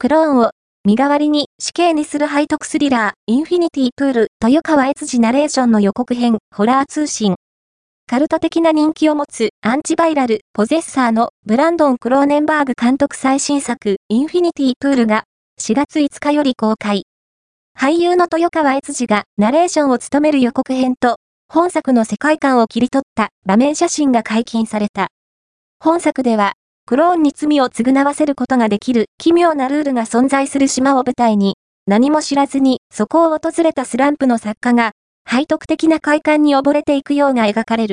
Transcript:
クローンを身代わりに死刑にする背徳スリラー、インフィニティプール、豊川悦司ナレーションの予告編、ホラー通信。カルト的な人気を持つアンチバイラル、ポゼッサーのブランドン・クローネンバーグ監督最新作、インフィニティプールが4月5日より公開。俳優の豊川悦司がナレーションを務める予告編と、本作の世界観を切り取った場面写真が解禁された。本作では、クローンに罪を償わせることができる奇妙なルールが存在する島を舞台に、何も知らずにそこを訪れたスランプの作家が、背徳的な快感に溺れていくようが描かれる。